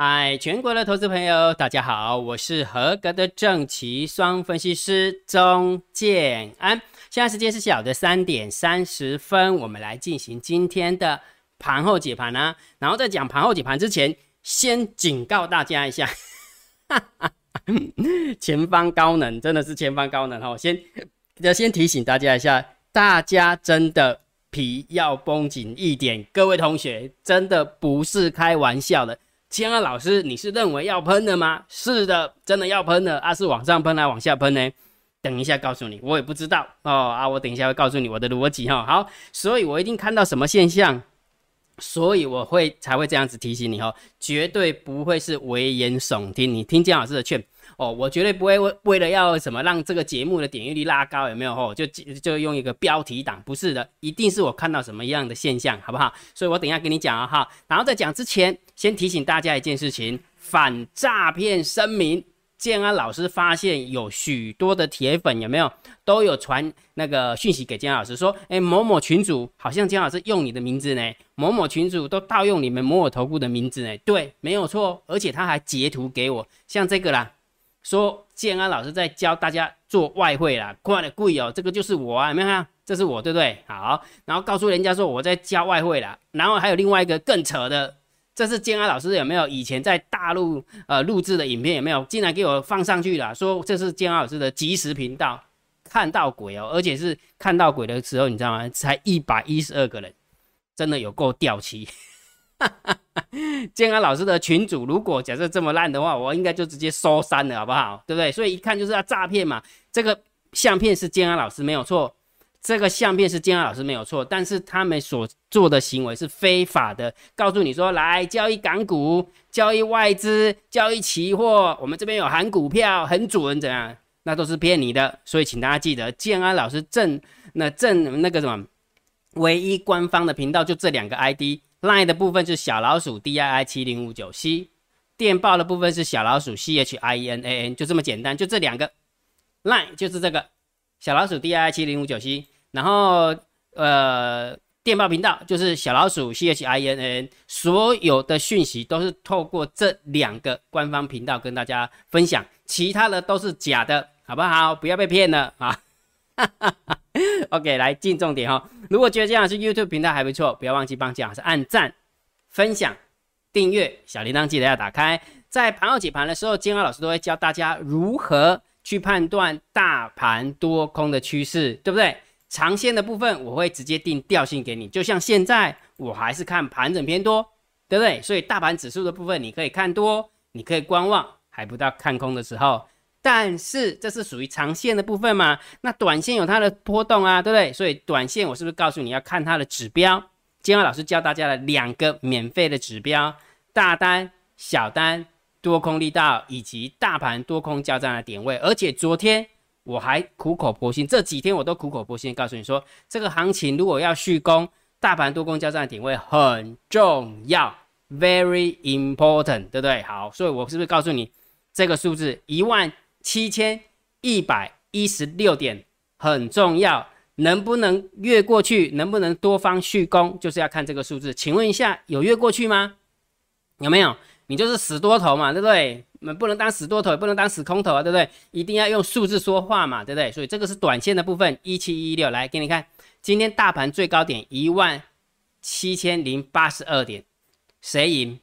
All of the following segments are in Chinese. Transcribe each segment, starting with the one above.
嗨，全国的投资朋友，大家好，我是合格的正奇双分析师钟建安。现在时间是小的三点三十分，我们来进行今天的盘后解盘啊。然后在讲盘后解盘之前，先警告大家一下，哈 哈前方高能，真的是前方高能哦。先要先提醒大家一下，大家真的皮要绷紧一点，各位同学，真的不是开玩笑的。千二老师，你是认为要喷的吗？是的，真的要喷的啊！是往上喷还是往下喷呢？等一下告诉你，我也不知道哦啊！我等一下会告诉你我的逻辑哈。好，所以我一定看到什么现象，所以我会才会这样子提醒你哦，绝对不会是危言耸听。你听姜老师的劝。哦，我绝对不会为为了要什么让这个节目的点击率拉高，有没有？哦，就就用一个标题党，不是的，一定是我看到什么样的现象，好不好？所以我等一下跟你讲啊，哈。然后在讲之前，先提醒大家一件事情：反诈骗声明。建安老师发现有许多的铁粉，有没有都有传那个讯息给建安老师说，哎，某某群主好像建安老师用你的名字呢，某某群主都盗用你们某某头部的名字呢？对，没有错，而且他还截图给我，像这个啦。说建安老师在教大家做外汇啦，快的贵哦，这个就是我啊，有没有看？这是我，对不对？好，然后告诉人家说我在教外汇啦，然后还有另外一个更扯的，这是建安老师有没有以前在大陆呃录制的影片有没有？竟然给我放上去了，说这是建安老师的即时频道，看到鬼哦，而且是看到鬼的时候，你知道吗？才一百一十二个人，真的有够掉漆。建安老师的群主，如果假设这么烂的话，我应该就直接收删了，好不好？对不对？所以一看就是要诈骗嘛。这个相片是建安老师没有错，这个相片是建安老师没有错，但是他们所做的行为是非法的。告诉你说，来交易港股、交易外资、交易期货，我们这边有含股票，很准，怎样？那都是骗你的。所以请大家记得，建安老师正那正那个什么，唯一官方的频道就这两个 ID。Line 的部分是小老鼠 D I I 七零五九 C，电报的部分是小老鼠 C H I E N A N，就这么简单，就这两个。Line 就是这个小老鼠 D I I 七零五九 C，然后呃电报频道就是小老鼠 C H I E N A N，所有的讯息都是透过这两个官方频道跟大家分享，其他的都是假的，好不好？不要被骗了啊 OK，来进重点哈。如果觉得姜老师 YouTube 频道还不错，不要忘记帮姜老师按赞、分享、订阅，小铃铛记得要打开。在盘后解盘的时候，姜老师都会教大家如何去判断大盘多空的趋势，对不对？长线的部分我会直接定调性给你，就像现在我还是看盘整偏多，对不对？所以大盘指数的部分你可以看多，你可以观望，还不到看空的时候。但是这是属于长线的部分嘛？那短线有它的波动啊，对不对？所以短线我是不是告诉你要看它的指标？今天老师教大家了两个免费的指标：大单、小单、多空力道以及大盘多空交战的点位。而且昨天我还苦口婆心，这几天我都苦口婆心告诉你说，这个行情如果要续攻，大盘多空交战的点位很重要，very important，对不对？好，所以我是不是告诉你这个数字一万？七千一百一十六点很重要，能不能越过去？能不能多方续攻？就是要看这个数字。请问一下，有越过去吗？有没有？你就是死多头嘛，对不对？们不能当死多头，也不能当死空头啊，对不对？一定要用数字说话嘛，对不对？所以这个是短线的部分，一七一六来给你看。今天大盘最高点一万七千零八十二点，谁赢？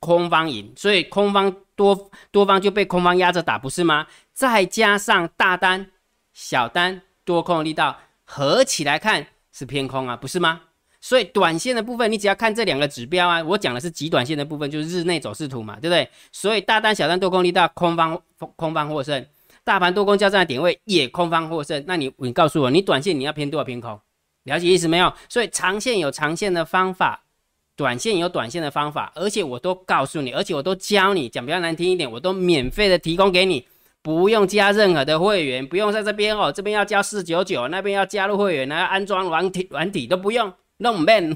空方赢，所以空方。多多方就被空方压着打，不是吗？再加上大单、小单多空力道合起来看是偏空啊，不是吗？所以短线的部分，你只要看这两个指标啊，我讲的是极短线的部分，就是日内走势图嘛，对不对？所以大单、小单多空力道，空方空方获胜，大盘多空交战的点位也空方获胜。那你你告诉我，你短线你要偏多少偏空？了解意思没有？所以长线有长线的方法。短线有短线的方法，而且我都告诉你，而且我都教你，讲比较难听一点，我都免费的提供给你，不用加任何的会员，不用在这边哦，这边要交四九九，那边要加入会员，还要安装软体软体都不用，弄免，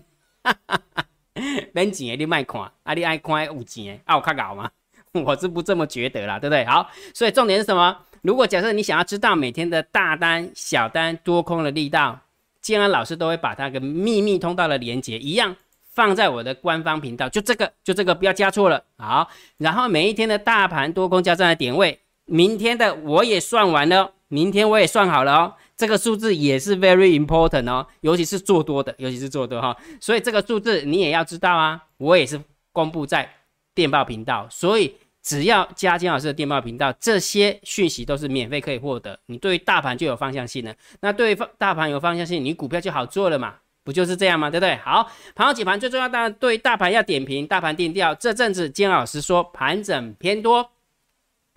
免钱你卖看，啊你爱看有钱，啊我看搞吗？我是不这么觉得啦，对不对？好，所以重点是什么？如果假设你想要知道每天的大单、小单、多空的力道，建安老师都会把它跟秘密通道的连接一样。放在我的官方频道，就这个，就这个，不要加错了。好，然后每一天的大盘多空交战的点位，明天的我也算完了，明天我也算好了哦。这个数字也是 very important 哦，尤其是做多的，尤其是做多哈。所以这个数字你也要知道啊，我也是公布在电报频道，所以。只要加金老师的电报频道，这些讯息都是免费可以获得。你对于大盘就有方向性了，那对于大盘有方向性，你股票就好做了嘛？不就是这样吗？对不对？好，盘后解盘最重要，当然对大盘要点评，大盘定调。这阵子金老师说盘整偏多，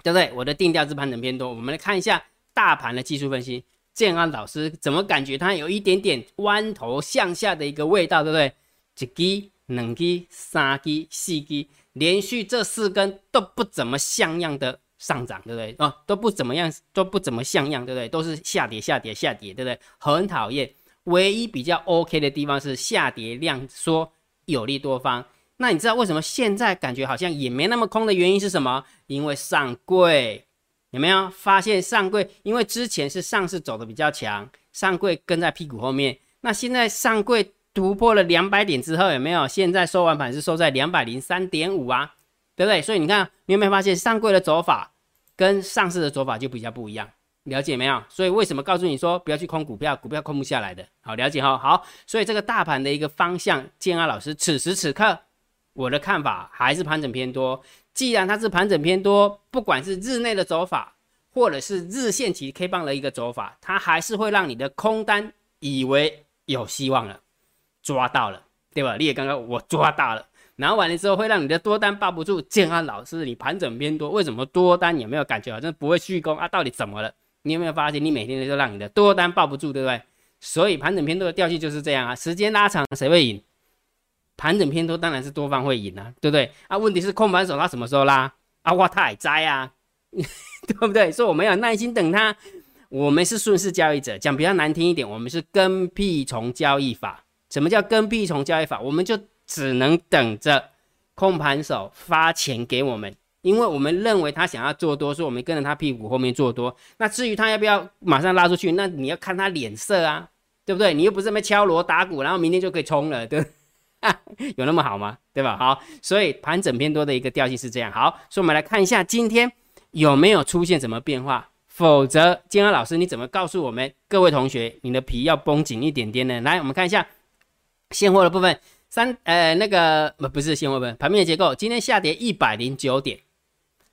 对不对？我的定调是盘整偏多。我们来看一下大盘的技术分析，建安老师怎么感觉它有一点点弯头向下的一个味道，对不对？一基、两基、三基、四基。连续这四根都不怎么像样的上涨，对不对？哦，都不怎么样，都不怎么像样，对不对？都是下跌、下跌、下跌，对不对？很讨厌。唯一比较 OK 的地方是下跌量缩，有利多方。那你知道为什么现在感觉好像也没那么空的原因是什么？因为上柜有没有发现上柜？因为之前是上市走的比较强，上柜跟在屁股后面。那现在上柜。突破了两百点之后，有没有？现在收完盘是收在两百零三点五啊，对不对？所以你看，你有没有发现上柜的走法跟上市的走法就比较不一样？了解没有？所以为什么告诉你说不要去空股票，股票空不下来的？好，了解哈。好，所以这个大盘的一个方向，建安老师此时此刻我的看法还是盘整偏多。既然它是盘整偏多，不管是日内的走法，或者是日线级 K 棒的一个走法，它还是会让你的空单以为有希望了。抓到了，对吧？你也刚刚我抓到了，然后完了之后会让你的多单抱不住。建安老师，你盘整偏多，为什么多单有没有感觉好像不会续攻啊？到底怎么了？你有没有发现你每天都让你的多单抱不住，对不对？所以盘整偏多的调性就是这样啊。时间拉长谁会赢？盘整偏多当然是多方会赢啊，对不对？啊，问题是空盘手他什么时候拉？啊，哇，他还在啊，对不对？所以我们要耐心等他。我们是顺势交易者，讲比较难听一点，我们是跟屁虫交易法。什么叫跟屁虫交易法？我们就只能等着空盘手发钱给我们，因为我们认为他想要做多，所以我们跟着他屁股后面做多。那至于他要不要马上拉出去，那你要看他脸色啊，对不对？你又不是那敲锣打鼓，然后明天就可以冲了，对？有那么好吗？对吧？好，所以盘整偏多的一个调性是这样。好，所以我们来看一下今天有没有出现什么变化。否则，金安老师你怎么告诉我们各位同学，你的皮要绷紧一点点呢？来，我们看一下。现货的部分，三呃那个不不是现货部分，盘面结构今天下跌一百零九点，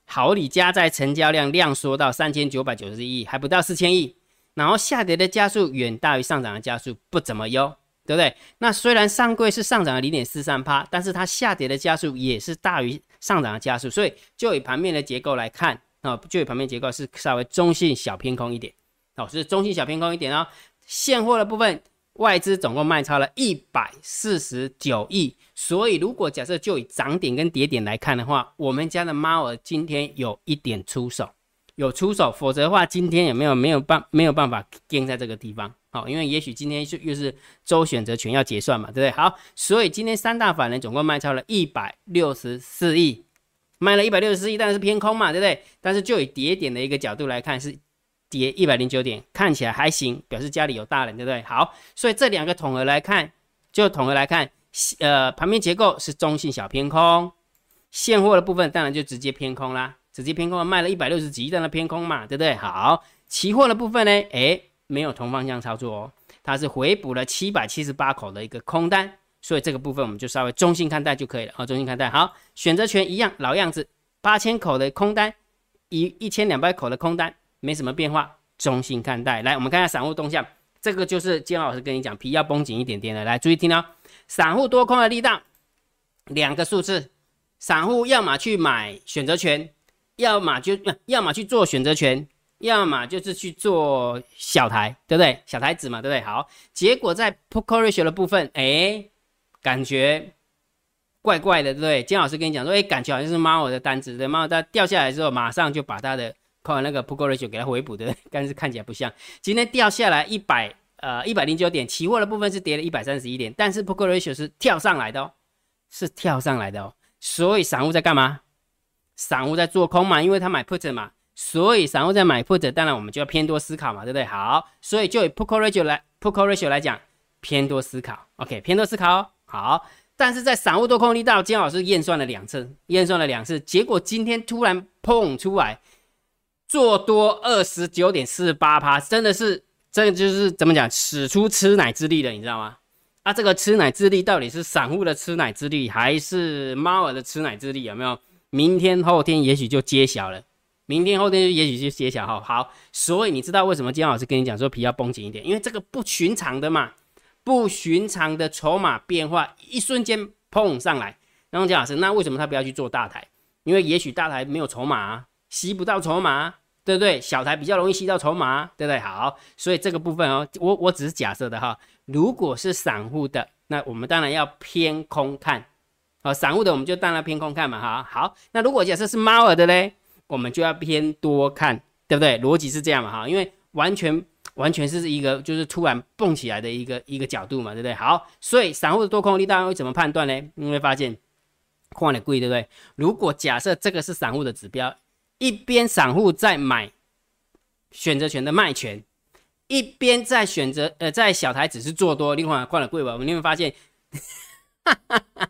好里加在成交量量缩到三千九百九十亿，还不到四千亿，然后下跌的加速远大于上涨的加速，不怎么优，对不对？那虽然上柜是上涨了零点四三趴，但是它下跌的加速也是大于上涨的加速，所以就以盘面的结构来看啊，就以盘面结构是稍微中性小偏空一点，哦，是中性小偏空一点哦，现货的部分。外资总共卖超了一百四十九亿，所以如果假设就以涨点跟跌点来看的话，我们家的猫儿今天有一点出手，有出手，否则的话今天也没有没有办没有办法跟在这个地方？好，因为也许今天是又是周选择权要结算嘛，对不对？好，所以今天三大法人总共卖超了一百六十四亿，卖了一百六十四亿，但是偏空嘛，对不对？但是就以跌点的一个角度来看是。跌一百零九点，看起来还行，表示家里有大人，对不对？好，所以这两个统合来看，就统合来看，呃，盘面结构是中性小偏空，现货的部分当然就直接偏空啦，直接偏空卖了一百六十几亿，在那偏空嘛，对不对？好，期货的部分呢，诶，没有同方向操作哦，它是回补了七百七十八口的一个空单，所以这个部分我们就稍微中性看待就可以了啊，中性看待。好，选择权一样老样子，八千口的空单，一一千两百口的空单。没什么变化，中性看待。来，我们看一下散户动向，这个就是金老师跟你讲，皮要绷紧一点点的。来，注意听哦，散户多空的力道，两个数字，散户要么去买选择权，要么就要么去做选择权，要么就是去做小台，对不对？小台子嘛，对不对？好，结果在 put call ratio 的部分，哎，感觉怪怪的，对不对？金老师跟你讲说，哎，感觉好像是猫的单子，对，猫它掉下来之后，马上就把它的。靠那个 p u t ratio 给它回补的，但是看起来不像。今天掉下来一百呃一百零九点，期货的部分是跌了一百三十一点，但是 p u t ratio 是跳上来的哦，是跳上来的哦。所以散户在干嘛？散户在做空嘛，因为他买 put 嘛，所以散户在买 put，当然我们就要偏多思考嘛，对不对？好，所以就以 p u t ratio 来 p u t ratio 来讲，偏多思考。OK，偏多思考。好，但是在散户多空力道，金老师验算了两次，验算了两次，结果今天突然砰出来，做多二十九点四八趴，真的是，这个就是怎么讲，使出吃奶之力了，你知道吗？啊，这个吃奶之力到底是散户的吃奶之力，还是猫儿的吃奶之力？有没有？明天后天也许就揭晓了，明天后天也许就揭晓哈。好，所以你知道为什么金老师跟你讲说皮要绷紧一点？因为这个不寻常的嘛。不寻常的筹码变化，一瞬间砰上来。然后姜老师，那为什么他不要去做大台？因为也许大台没有筹码啊，吸不到筹码，对不对？小台比较容易吸到筹码，对不对？好，所以这个部分哦，我我只是假设的哈。如果是散户的，那我们当然要偏空看。好，散户的我们就当然偏空看嘛。哈，好。那如果假设是猫儿的嘞，我们就要偏多看，对不对？逻辑是这样嘛。哈，因为完全。完全是一个就是突然蹦起来的一个一个角度嘛，对不对？好，所以散户的多空力大家会怎么判断呢？你会发现，矿的贵，对不对？如果假设这个是散户的指标，一边散户在买选择权的卖权，一边在选择呃在小台只是做多，另外矿的贵吧，我们你会发现。哈哈哈。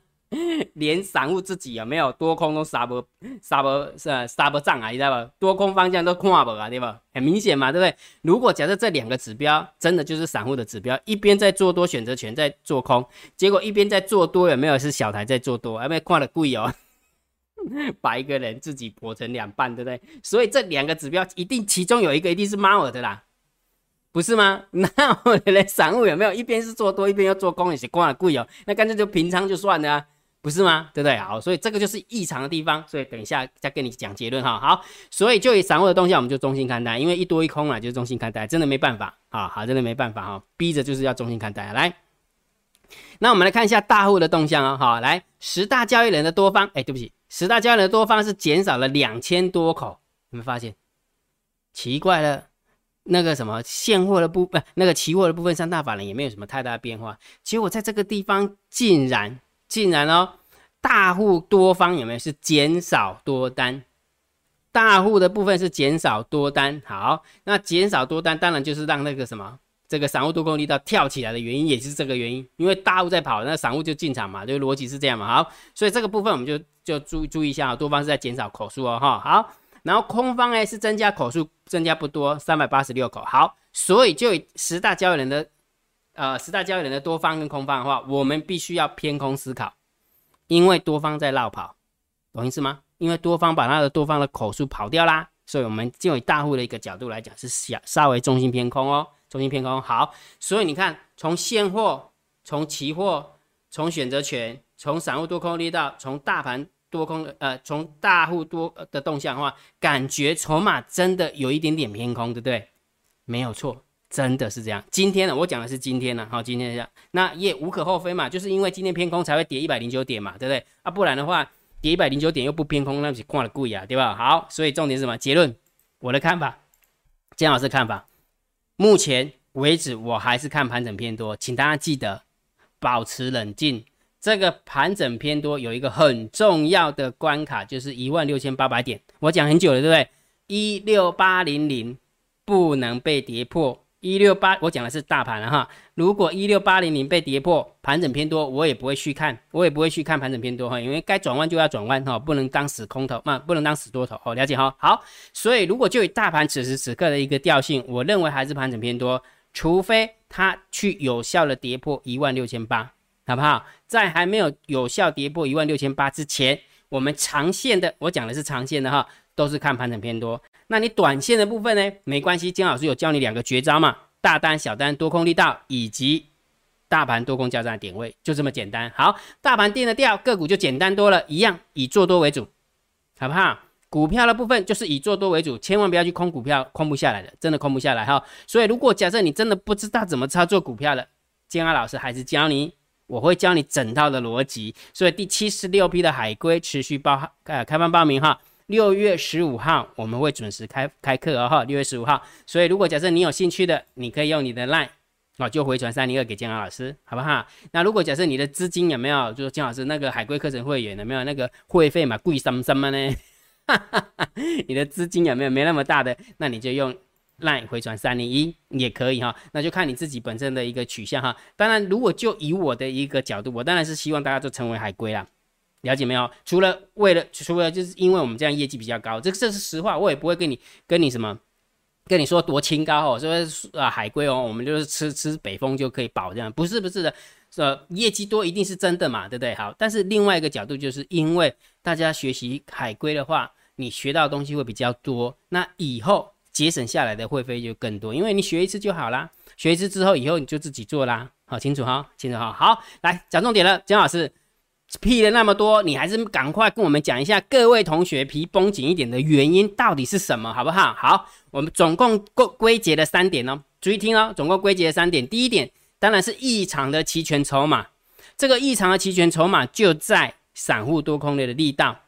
连散户自己有没有多空都杀不杀不是杀不上啊？你知道吧？多空方向都看不啊，对吧？很明显嘛，对不对？如果假设这两个指标真的就是散户的指标，一边在做多选择权在做空，结果一边在做多有没有是小台在做多？有没有看的贵哦？把一个人自己剖成两半，对不对？所以这两个指标一定其中有一个一定是猫耳的啦，不是吗？那我的散户有没有一边是做多一边要做空也是看的贵哦？那干脆就平仓就算了。不是吗？对不对？好，所以这个就是异常的地方，所以等一下再跟你讲结论哈。好，所以就以散户的动向，我们就中心看待，因为一多一空啊，就是中心看待，真的没办法啊，好，真的没办法哈，逼着就是要中心看待。来，那我们来看一下大户的动向哦，好，来十大交易人的多方，哎，对不起，十大交易的多方是减少了两千多口，有没有发现？奇怪了，那个什么现货的部分，那个期货的部分，三大法人也没有什么太大的变化，结果在这个地方竟然。竟然哦，大户多方有没有是减少多单？大户的部分是减少多单。好，那减少多单，当然就是让那个什么，这个散户多空力道跳起来的原因，也是这个原因。因为大户在跑，那散户就进场嘛，就逻辑是这样嘛。好，所以这个部分我们就就注注意一下，多方是在减少口数哦，哈。好，然后空方呢是增加口数，增加不多，三百八十六口。好，所以就以十大交易人的。呃，十大交易人的多方跟空方的话，我们必须要偏空思考，因为多方在绕跑，懂意思吗？因为多方把他的多方的口数跑掉啦，所以我们就以大户的一个角度来讲，是小稍微中心偏空哦，重心偏空。好，所以你看，从现货、从期货、从选择权、从散户多空力道、从大盘多空呃，从大户多的动向的话，感觉筹码真的有一点点偏空，对不对？没有错。真的是这样，今天呢，我讲的是今天呢，好，今天这样，那也无可厚非嘛，就是因为今天偏空才会跌一百零九点嘛，对不对？啊，不然的话，跌一百零九点又不偏空，那不是挂了贵啊，对吧？好，所以重点是什么？结论，我的看法，姜老师看法，目前为止我还是看盘整偏多，请大家记得保持冷静。这个盘整偏多有一个很重要的关卡，就是一万六千八百点，我讲很久了，对不对？一六八零零不能被跌破。一六八，我讲的是大盘了哈。如果一六八零零被跌破，盘整偏多，我也不会去看，我也不会去看盘整偏多哈，因为该转弯就要转弯哈，不能当死空头嘛，不能当死多头哦，了解哈。好，所以如果就以大盘此时此刻的一个调性，我认为还是盘整偏多，除非它去有效的跌破一万六千八，好不好？在还没有有效跌破一万六千八之前，我们长线的，我讲的是长线的哈，都是看盘整偏多。那你短线的部分呢？没关系，金老师有教你两个绝招嘛，大单、小单、多空力道以及大盘多空交战点位，就这么简单。好，大盘定了调，个股就简单多了，一样以做多为主，好不好？股票的部分就是以做多为主，千万不要去空股票，空不下来的，真的空不下来哈。所以如果假设你真的不知道怎么操作股票的，金安老师还是教你，我会教你整套的逻辑。所以第七十六批的海龟持续报呃开放报名哈。六月十五号我们会准时开开课哦哈，六月十五号，所以如果假设你有兴趣的，你可以用你的 line 哦，就回传三零二给建豪老师，好不好？那如果假设你的资金有没有，就是建老师那个海龟课程会员有没有那个会费嘛，贵什么什么呢？你的资金有没有没那么大的？那你就用 LINE 回传三零一也可以哈，那就看你自己本身的一个取向哈。当然，如果就以我的一个角度，我当然是希望大家都成为海龟啦，了解没有？除了为了，除了就是因为我们这样业绩比较高，这这是实话，我也不会跟你跟你什么跟你说多清高哦，说啊海龟哦，我们就是吃吃北风就可以保这样，不是不是的，呃，业绩多一定是真的嘛，对不对？好，但是另外一个角度就是因为大家学习海龟的话，你学到的东西会比较多，那以后。节省下来的会费就更多，因为你学一次就好啦，学一次之后以后你就自己做啦，好清楚哈，清楚哈。好，来讲重点了，姜老师批了那么多，你还是赶快跟我们讲一下，各位同学皮绷紧一点的原因到底是什么，好不好？好，我们总共归归结了三点哦，注意听哦，总共归结了三点。第一点当然是异常的期权筹码，这个异常的期权筹码就在散户多空类的力道，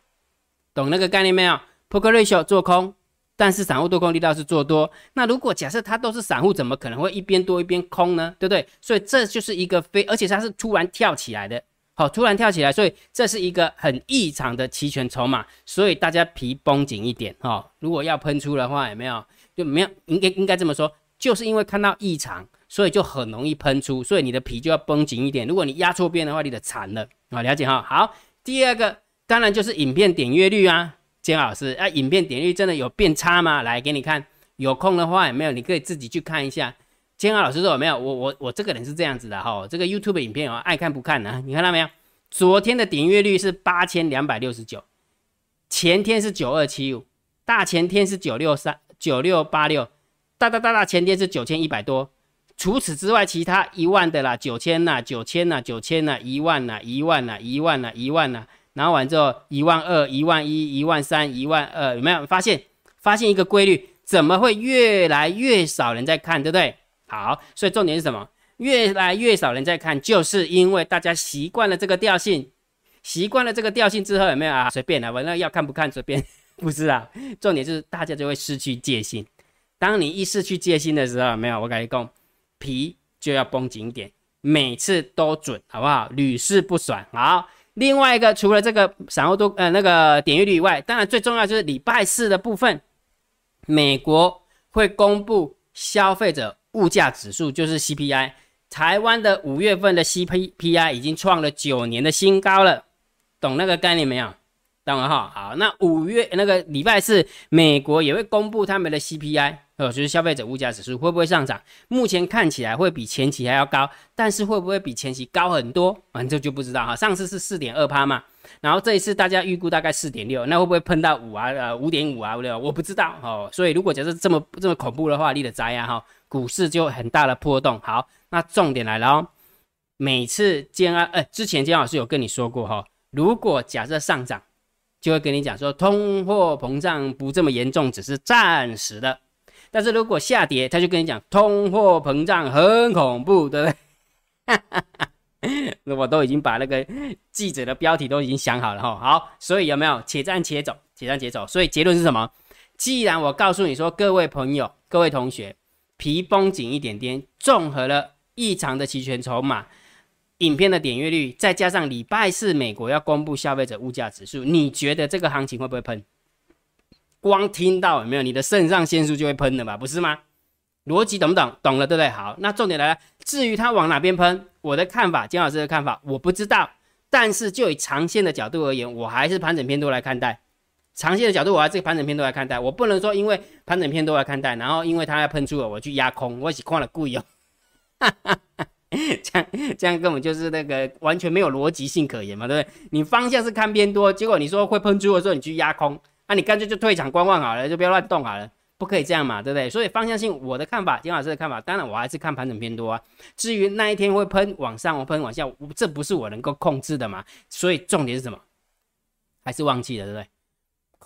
懂那个概念没有？Poker Ratio 做空。但是散户多空力道是做多，那如果假设它都是散户，怎么可能会一边多一边空呢？对不对？所以这就是一个非，而且它是突然跳起来的，好，突然跳起来，所以这是一个很异常的期权筹码，所以大家皮绷紧一点哈。如果要喷出的话，有没有？就没有，应该应该这么说，就是因为看到异常，所以就很容易喷出，所以你的皮就要绷紧一点。如果你压错边的话，你的惨了啊！了解哈。好，第二个当然就是影片点阅率啊。金老师，啊，影片点率真的有变差吗？来给你看，有空的话有没有？你可以自己去看一下。金老师说有没有？我我我这个人是这样子的哈，这个 YouTube 影片哦，爱看不看呢？你看到没有？昨天的点阅率是八千两百六十九，前天是九二七五，大前天是九六三九六八六，大大大大前天是九千一百多。除此之外，其他一万的啦，九千呐，九千呐，九千呐，一万呐，一万呐，一万呐，一万呐。拿完之后，一万二、一万一、一万三、一万二，有没有发现？发现一个规律，怎么会越来越少人在看，对不对？好，所以重点是什么？越来越少人在看，就是因为大家习惯了这个调性，习惯了这个调性之后，有没有啊？随便啊，反正要看不看随便，不是啊。重点就是大家就会失去戒心。当你一失去戒心的时候，没有，我跟你讲，皮就要绷紧点，每次都准，好不好？屡试不爽，好。另外一个，除了这个散户多呃那个点阅率以外，当然最重要就是礼拜四的部分，美国会公布消费者物价指数，就是 CPI。台湾的五月份的 CPI 已经创了九年的新高了，懂那个概念没有？懂了哈。好，那五月那个礼拜四，美国也会公布他们的 CPI。呃，就是消费者物价指数会不会上涨？目前看起来会比前期还要高，但是会不会比前期高很多？反正就不知道哈。上次是四点二趴嘛，然后这一次大家预估大概四点六，那会不会碰到五啊？呃，五点五啊？对我不知道哦。所以如果假设这么这么恐怖的话，你的灾啊哈，股市就很大的波动。好，那重点来了哦。每次建安，哎，之前建老师有跟你说过哈，如果假设上涨，就会跟你讲说通货膨胀不这么严重，只是暂时的。但是如果下跌，他就跟你讲通货膨胀很恐怖，对不对？那 我都已经把那个记者的标题都已经想好了哈。好，所以有没有且战且走，且战且走？所以结论是什么？既然我告诉你说，各位朋友、各位同学，皮绷紧一点点，综合了异常的期权筹码、影片的点阅率，再加上礼拜四美国要公布消费者物价指数，你觉得这个行情会不会喷？光听到有没有，你的肾上腺素就会喷了吧，不是吗？逻辑懂不懂？懂了，对不对？好，那重点来了。至于它往哪边喷，我的看法，金老师的看法，我不知道。但是就以长线的角度而言，我还是盘整偏多来看待。长线的角度，我还是盘整偏多来看待。我不能说因为盘整偏多来看待，然后因为它要喷出了，我去压空，我是看了故意哦。这样这样根本就是那个完全没有逻辑性可言嘛，对不对？你方向是看偏多，结果你说会喷出的时候，你去压空。那你干脆就退场观望好了，就不要乱动好了，不可以这样嘛，对不对？所以方向性，我的看法，金老师的看法，当然我还是看盘整偏多啊。至于那一天会喷往上，我喷往下，这不是我能够控制的嘛。所以重点是什么？还是忘记了，对不对？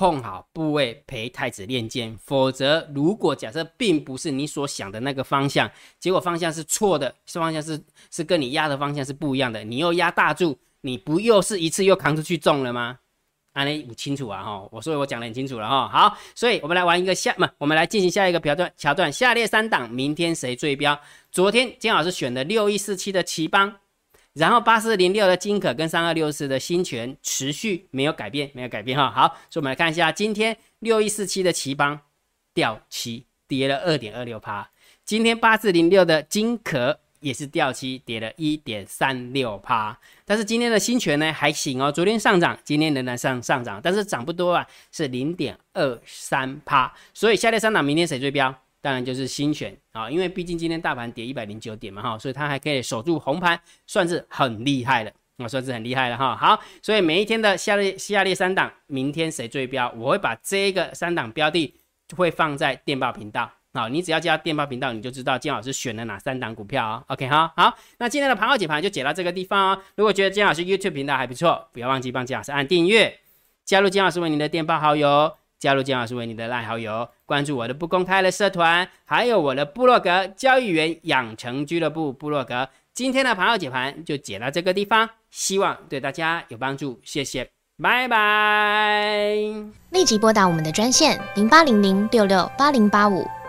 控好部位，陪太子练剑。否则，如果假设并不是你所想的那个方向，结果方向是错的，是方向是是跟你压的方向是不一样的，你又压大注，你不又是一次又扛出去中了吗？啊，你清楚啊哈，我所以我讲的很清楚了哈。好，所以我们来玩一个下，不，我们来进行下一个桥段桥段。下列三档，明天谁最标？昨天金老师选的六一四七的奇邦，然后八四零六的金可跟三二六四的新权持续没有改变，没有改变哈。好，所以我们来看一下今天六一四七的奇邦掉七，跌了二点二六趴。今天八四零六的金壳也是掉期，跌了一点三六趴。但是今天的新权呢还行哦，昨天上涨，今天仍然上上涨，但是涨不多啊，是零点二三趴。所以下列三档明天谁追标？当然就是新权啊，因为毕竟今天大盘跌一百零九点嘛哈，所以它还可以守住红盘，算是很厉害了。我算是很厉害了哈。好，所以每一天的下列下列三档，明天谁追标，我会把这个三档标的就会放在电报频道。好，你只要加电报频道，你就知道金老师选了哪三档股票哦。OK 哈，好，那今天的盘后解盘就解到这个地方哦。如果觉得金老师 YouTube 频道还不错，不要忘记帮金老师按订阅，加入金老师为您的电报好友，加入金老师为你的赖好友，关注我的不公开的社团，还有我的部落格交易员养成俱乐部部落格。今天的盘后解盘就解到这个地方，希望对大家有帮助，谢谢，拜拜。立即拨打我们的专线零八零零六六八零八五